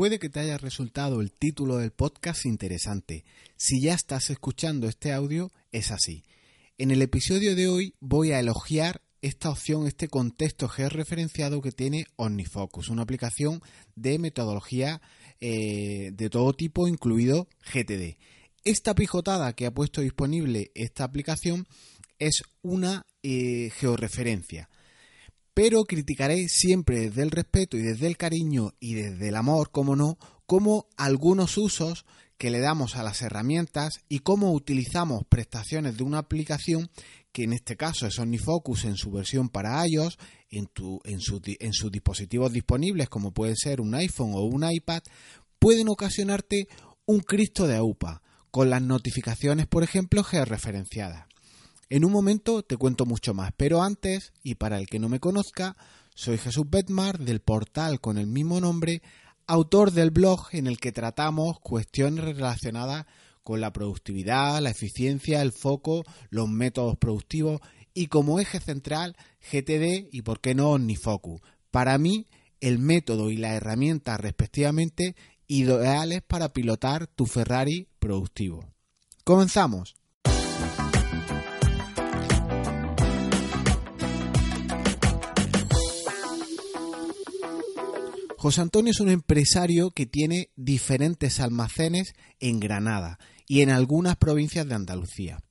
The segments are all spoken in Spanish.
Puede que te haya resultado el título del podcast interesante. Si ya estás escuchando este audio, es así. En el episodio de hoy voy a elogiar esta opción, este contexto georreferenciado que tiene OmniFocus, una aplicación de metodología eh, de todo tipo, incluido GTD. Esta pijotada que ha puesto disponible esta aplicación es una eh, georreferencia. Pero criticaré siempre desde el respeto y desde el cariño y desde el amor, como no, como algunos usos que le damos a las herramientas y cómo utilizamos prestaciones de una aplicación que en este caso es OmniFocus en su versión para iOS, en, sus dispositivos disponibles como puede ser un iPhone o un iPad, pueden ocasionarte un Cristo de AUPA, con las notificaciones, por ejemplo, georreferenciadas. En un momento te cuento mucho más, pero antes, y para el que no me conozca, soy Jesús Betmar del portal con el mismo nombre, autor del blog en el que tratamos cuestiones relacionadas con la productividad, la eficiencia, el foco, los métodos productivos y como eje central GTD y por qué no OmniFocus. Para mí, el método y la herramienta respectivamente ideales para pilotar tu Ferrari productivo. Comenzamos. José Antonio es un empresario que tiene diferentes almacenes en Granada y en algunas provincias de Andalucía.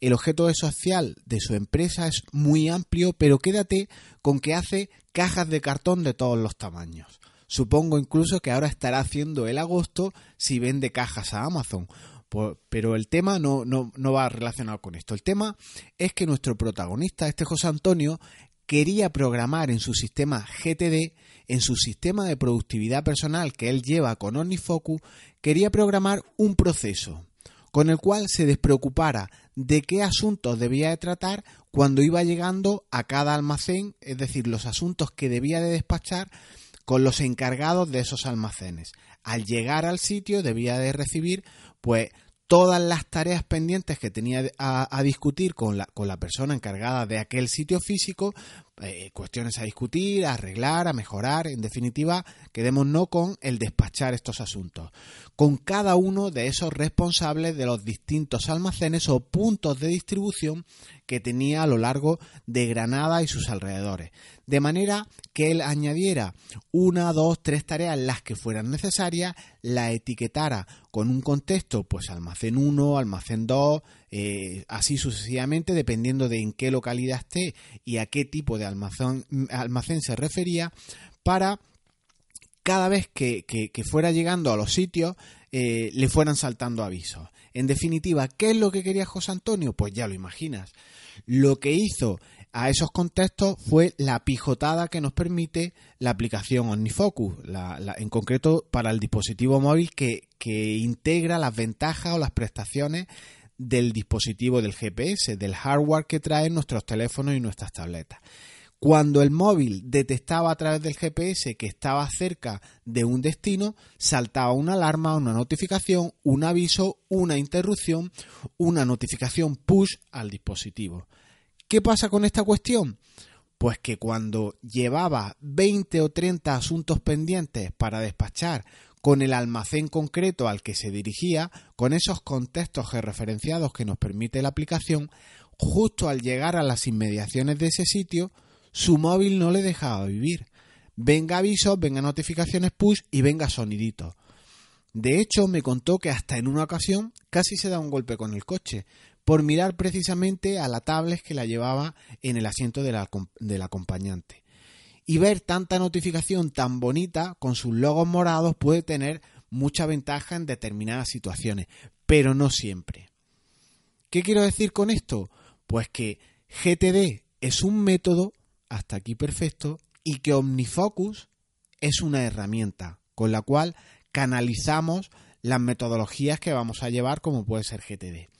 El objeto social de su empresa es muy amplio, pero quédate con que hace cajas de cartón de todos los tamaños. Supongo incluso que ahora estará haciendo el agosto si vende cajas a Amazon. Pero el tema no, no, va relacionado con esto. El tema es que nuestro protagonista, este José Antonio, quería programar en su sistema GTD, en su sistema de productividad personal que él lleva con OmniFocus, quería programar un proceso con el cual se despreocupara de qué asuntos debía de tratar cuando iba llegando a cada almacén, es decir, los asuntos que debía de despachar con los encargados de esos almacenes. Al llegar al sitio debía de recibir pues todas las tareas pendientes que tenía a, discutir con la, con la, persona encargada de aquel sitio físico, eh, cuestiones a discutir, a arreglar, a mejorar, en definitiva, quedémonos con el despachar estos asuntos, con cada uno de esos responsables de los distintos almacenes o puntos de distribución que tenía a lo largo de Granada y sus alrededores, de manera que él añadiera una, dos, tres tareas las que fueran necesarias, la etiquetara con un contexto, pues almacén 1, almacén 2, eh, así sucesivamente, dependiendo de en qué localidad esté y a qué tipo de almacén, almacén se refería, para cada vez que, fuera llegando a los sitios eh, le fueran saltando avisos. En definitiva, ¿qué es lo que quería José Antonio? Pues ya lo imaginas. Lo que hizo a esos contextos fue la pijotada que nos permite la aplicación OmniFocus, en concreto para el dispositivo móvil que, que integra las ventajas o las prestaciones del dispositivo del GPS, del hardware que traen nuestros teléfonos y nuestras tabletas. Cuando el móvil detectaba a través del GPS que estaba cerca de un destino, saltaba una alarma, una notificación, un aviso, una interrupción, una notificación push al dispositivo. ¿Qué pasa con esta cuestión? Pues que cuando llevaba 20 o 30 asuntos pendientes para despachar con el almacén concreto al que se dirigía, con esos contextos georreferenciados que nos permite la aplicación, justo al llegar a las inmediaciones de ese sitio, su móvil no le dejaba vivir. Venga avisos, venga notificaciones push y venga soniditos. De hecho, me contó que hasta en una ocasión casi se da un golpe con el coche, por mirar precisamente a la tablet que la llevaba en el asiento del acompañante. Y ver tanta notificación tan bonita con sus logos morados puede tener mucha ventaja en determinadas situaciones, pero no siempre. ¿Qué quiero decir con esto? Pues que GTD es un método hasta aquí perfecto, y que OmniFocus es una herramienta con la cual canalizamos las metodologías que vamos a llevar como puede ser GTD.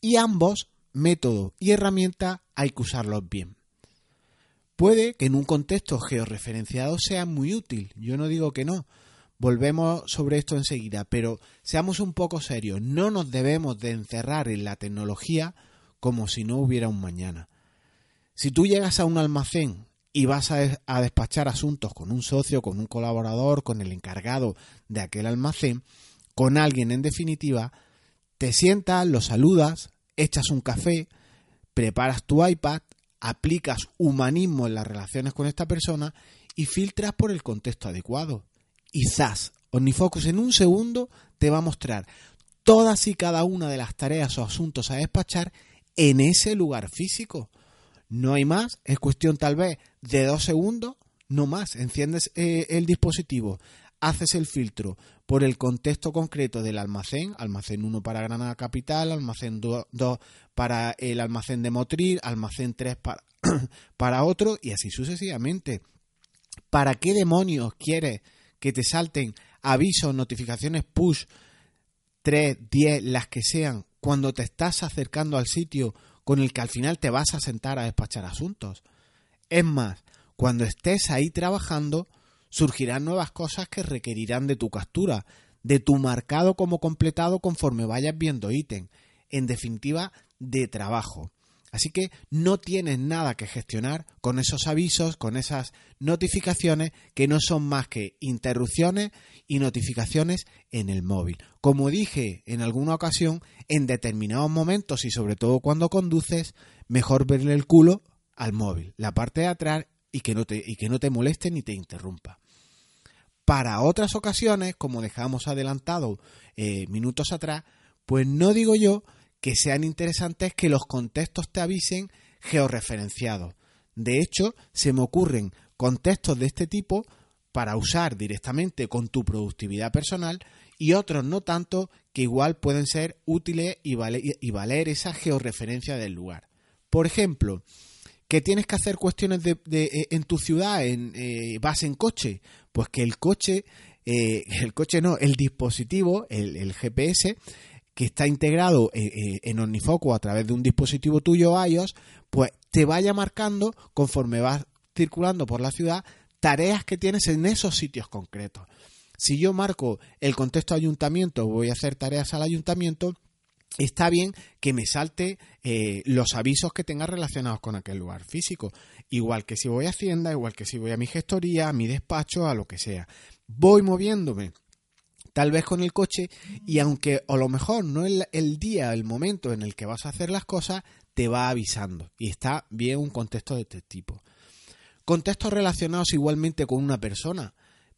Y ambos, método y herramienta, hay que usarlos bien. Puede que en un contexto georreferenciado sea muy útil, yo no digo que no, volvemos sobre esto enseguida, pero seamos un poco serios, no nos debemos de encerrar en la tecnología como si no hubiera un mañana. Si tú llegas a un almacén y vas a, despachar asuntos con un socio, con un colaborador, con el encargado de aquel almacén, con alguien en definitiva, te sientas, lo saludas, echas un café, preparas tu iPad, aplicas humanismo en las relaciones con esta persona y filtras por el contexto adecuado. Y zas, OmniFocus en un segundo te va a mostrar todas y cada una de las tareas o asuntos a despachar en ese lugar físico. No hay más, es cuestión tal vez de dos segundos, no más. Enciendes eh, el dispositivo, haces el filtro por el contexto concreto del almacén, almacén 1 para Granada Capital, almacén 2 para el almacén de Motril, almacén 3 para, para otro y así sucesivamente. ¿Para qué demonios quieres que te salten avisos, notificaciones push 3, 10, las que sean, cuando te estás acercando al sitio con el que al final te vas a sentar a despachar asuntos? Es más, cuando estés ahí trabajando, surgirán nuevas cosas que requerirán de tu captura, de tu marcado como completado conforme vayas viendo ítem, en definitiva, de trabajo. Así que no tienes nada que gestionar con esos avisos, con esas notificaciones que no son más que interrupciones y notificaciones en el móvil. Como dije en alguna ocasión, en determinados momentos y sobre todo cuando conduces, mejor verle el culo al móvil, la parte de atrás y que no te, y que no te moleste ni te interrumpa. Para otras ocasiones, como dejamos adelantado eh, minutos atrás, pues no digo yo que sean interesantes que los contextos te avisen georreferenciados. De hecho, se me ocurren contextos de este tipo para usar directamente con tu productividad personal y otros no tanto que igual pueden ser útiles y, valer, esa georreferencia del lugar. Por ejemplo, que tienes que hacer cuestiones de, eh, en tu ciudad, en, eh, vas en coche, pues que el coche, eh, el coche no, el dispositivo, el, el GPS, que está integrado eh, eh, en OmniFocus a través de un dispositivo tuyo iOS, pues te vaya marcando conforme vas circulando por la ciudad tareas que tienes en esos sitios concretos. Si yo marco el contexto ayuntamiento, voy a hacer tareas al ayuntamiento, está bien que me salte eh, los avisos que tenga relacionados con aquel lugar físico. Igual que si voy a Hacienda, igual que si voy a mi gestoría, a mi despacho, a lo que sea. Voy moviéndome tal vez con el coche y aunque a lo mejor no es el día, el momento en el que vas a hacer las cosas, te va avisando y está bien un contexto de este tipo. Contextos relacionados igualmente con una persona.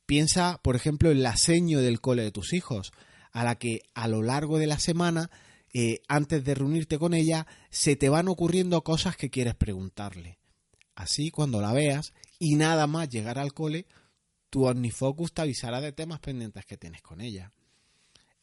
Piensa, por ejemplo, en la seño del cole de tus hijos, a la que a lo largo de la semana, eh, antes de reunirte con ella, se te van ocurriendo cosas que quieres preguntarle. Así, cuando la veas y nada más llegar al cole, tu OmniFocus te avisará de temas pendientes que tienes con ella.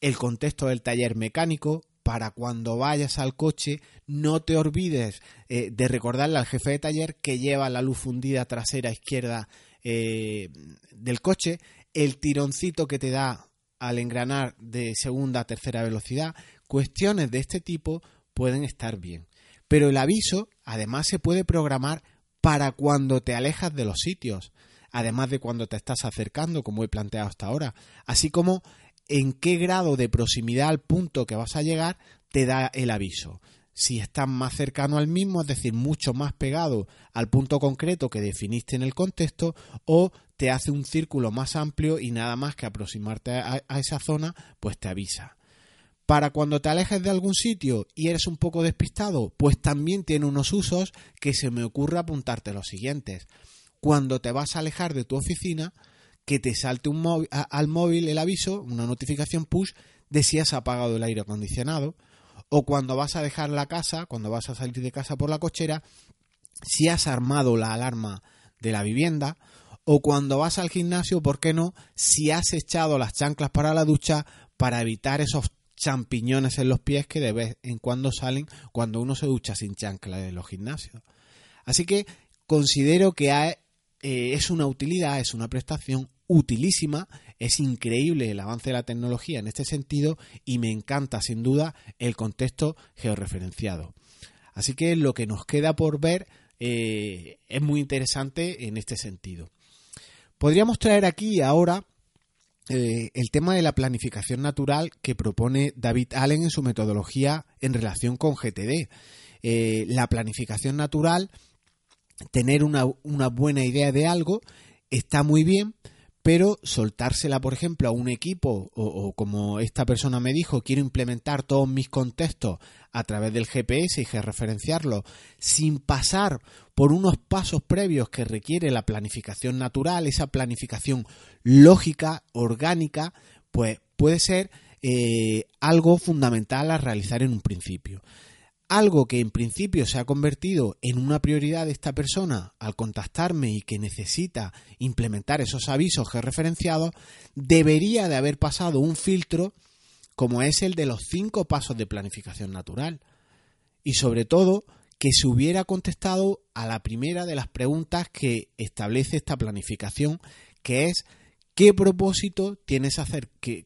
El contexto del taller mecánico, para cuando vayas al coche, no te olvides eh, de recordarle al jefe de taller que lleva la luz fundida trasera izquierda eh, del coche, el tironcito que te da al engranar de segunda a tercera velocidad, cuestiones de este tipo pueden estar bien. Pero el aviso además se puede programar para cuando te alejas de los sitios además de cuando te estás acercando, como he planteado hasta ahora, así como en qué grado de proximidad al punto que vas a llegar te da el aviso. Si estás más cercano al mismo, es decir, mucho más pegado al punto concreto que definiste en el contexto, o te hace un círculo más amplio y nada más que aproximarte a, esa zona, pues te avisa. Para cuando te alejes de algún sitio y eres un poco despistado, pues también tiene unos usos que se me ocurre apuntarte los siguientes cuando te vas a alejar de tu oficina, que te salte un móvil, al móvil el aviso, una notificación push de si has apagado el aire acondicionado, o cuando vas a dejar la casa, cuando vas a salir de casa por la cochera, si has armado la alarma de la vivienda, o cuando vas al gimnasio, ¿por qué no? Si has echado las chanclas para la ducha para evitar esos champiñones en los pies que de vez en cuando salen cuando uno se ducha sin chanclas en los gimnasios. Así que considero que eh, es una utilidad, es una prestación utilísima, es increíble el avance de la tecnología en este sentido y me encanta sin duda el contexto georreferenciado. Así que lo que nos queda por ver eh, es muy interesante en este sentido. Podríamos traer aquí ahora eh, el tema de la planificación natural que propone David Allen en su metodología en relación con GTD. la planificación natural tener una, una buena idea de algo está muy bien, pero soltársela, por ejemplo, a un equipo o, como esta persona me dijo, quiero implementar todos mis contextos a través del GPS y georreferenciarlo sin pasar por unos pasos previos que requiere la planificación natural, esa planificación lógica, orgánica, pues puede ser eh, algo fundamental a realizar en un principio algo que en principio se ha convertido en una prioridad de esta persona al contactarme y que necesita implementar esos avisos que he referenciado, debería de haber pasado un filtro como es el de los cinco pasos de planificación natural. Y sobre todo, que se hubiera contestado a la primera de las preguntas que establece esta planificación, que es ¿qué propósito tienes hacer, que,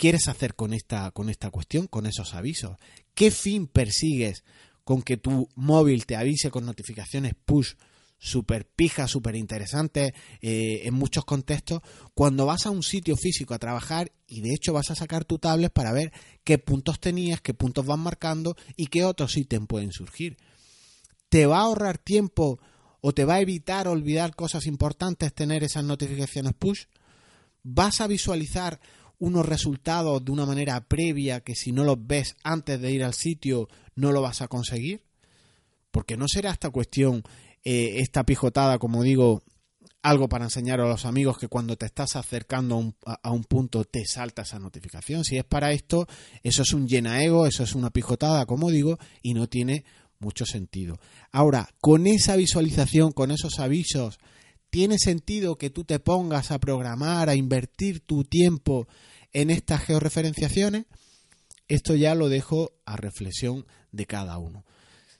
quieres hacer con esta, con esta cuestión, con esos avisos? ¿Qué fin persigues con que tu móvil te avise con notificaciones push super pijas, súper interesantes eh, en muchos contextos, cuando vas a un sitio físico a trabajar y de hecho vas a sacar tu tablet para ver qué puntos tenías, qué puntos van marcando y qué otros ítems pueden surgir. ¿Te va a ahorrar tiempo o te va a evitar olvidar cosas importantes tener esas notificaciones push? ¿Vas a visualizar unos resultados de una manera previa que si no los ves antes de ir al sitio no lo vas a conseguir? Porque no será esta cuestión, eh, esta pijotada, como digo, algo para enseñar a los amigos que cuando te estás acercando a un, punto te salta esa notificación. Si es para esto, eso es un llena ego, eso es una pijotada, como digo, y no tiene mucho sentido. Ahora, con esa visualización, con esos avisos, ¿tiene sentido que tú te pongas a programar, a invertir tu tiempo en estas georreferenciaciones, esto ya lo dejo a reflexión de cada uno.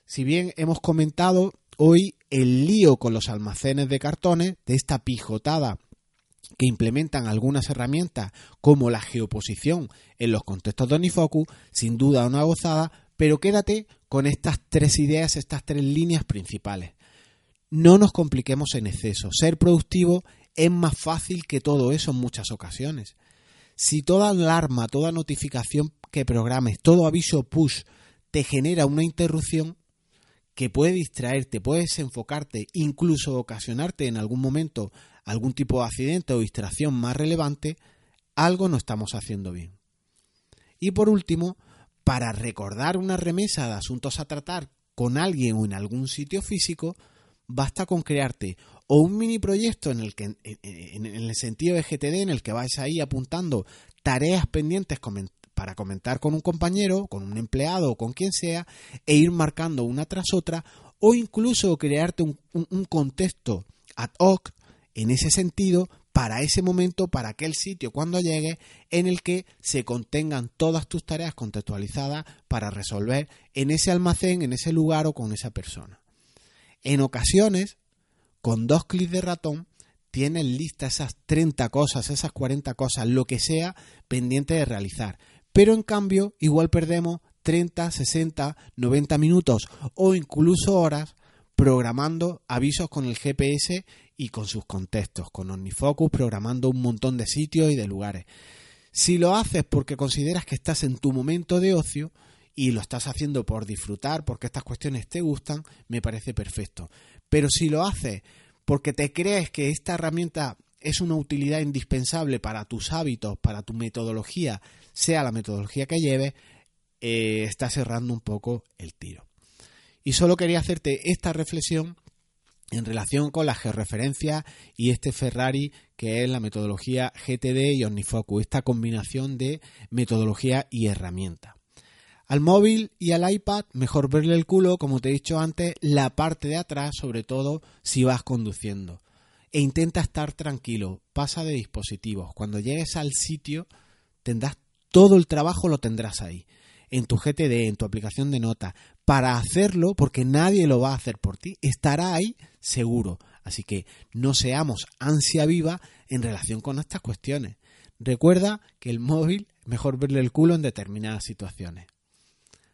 Si bien hemos comentado hoy el lío con los almacenes de cartones, de esta pijotada que implementan algunas herramientas como la geoposición en los contextos de Onifocus, sin duda una gozada, pero quédate con estas tres ideas, estas tres líneas principales. No nos compliquemos en exceso. Ser productivo es más fácil que todo eso en muchas ocasiones. Si toda alarma, toda notificación que programes, todo aviso push te genera una interrupción que puede distraerte, puede desenfocarte, incluso ocasionarte en algún momento algún tipo de accidente o distracción más relevante, algo no estamos haciendo bien. Y por último, para recordar una remesa de asuntos a tratar con alguien o en algún sitio físico, basta con crearte o un mini proyecto en el que en, el sentido de GTD en el que vais ahí apuntando tareas pendientes para comentar con un compañero, con un empleado o con quien sea e ir marcando una tras otra o incluso crearte un, un contexto ad hoc en ese sentido para ese momento, para aquel sitio cuando llegue, en el que se contengan todas tus tareas contextualizadas para resolver en ese almacén, en ese lugar o con esa persona. En ocasiones con dos clics de ratón tienes lista esas 30 cosas, esas 40 cosas, lo que sea pendiente de realizar. Pero en cambio, igual perdemos 30, 60, 90 minutos o incluso horas programando avisos con el GPS y con sus contextos, con OmniFocus, programando un montón de sitios y de lugares. Si lo haces porque consideras que estás en tu momento de ocio y lo estás haciendo por disfrutar, porque estas cuestiones te gustan, me parece perfecto. Pero si lo haces porque te crees que esta herramienta es una utilidad indispensable para tus hábitos, para tu metodología, sea la metodología que lleves, eh, estás cerrando un poco el tiro. Y solo quería hacerte esta reflexión en relación con la georreferencia y este Ferrari que es la metodología GTD y OmniFocus, esta combinación de metodología y herramienta. Al móvil y al iPad, mejor verle el culo, como te he dicho antes, la parte de atrás, sobre todo si vas conduciendo. E intenta estar tranquilo, pasa de dispositivos. Cuando llegues al sitio, tendrás todo el trabajo, lo tendrás ahí, en tu GTD, en tu aplicación de notas. Para hacerlo, porque nadie lo va a hacer por ti, estará ahí seguro. Así que no seamos ansia viva en relación con estas cuestiones. Recuerda que el móvil, mejor verle el culo en determinadas situaciones.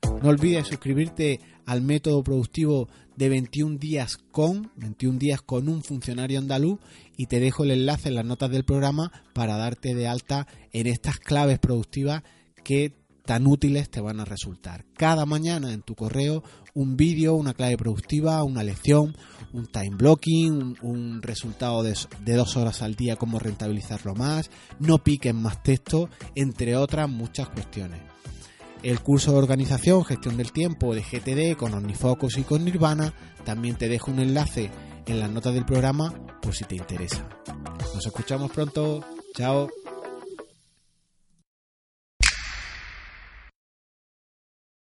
No olvides suscribirte al método productivo de 21 días con 21 días con un funcionario andaluz y te dejo el enlace en las notas del programa para darte de alta en estas claves productivas que tan útiles te van a resultar. Cada mañana en tu correo un vídeo, una clave productiva, una lección, un time blocking, un, resultado de, de, dos horas al día, cómo rentabilizarlo más, no piquen más texto, entre otras muchas cuestiones. El curso de organización, gestión del tiempo de GTD con OmniFocus y con Nirvana, también te dejo un enlace en las notas del programa por si te interesa. Nos escuchamos pronto. Chao.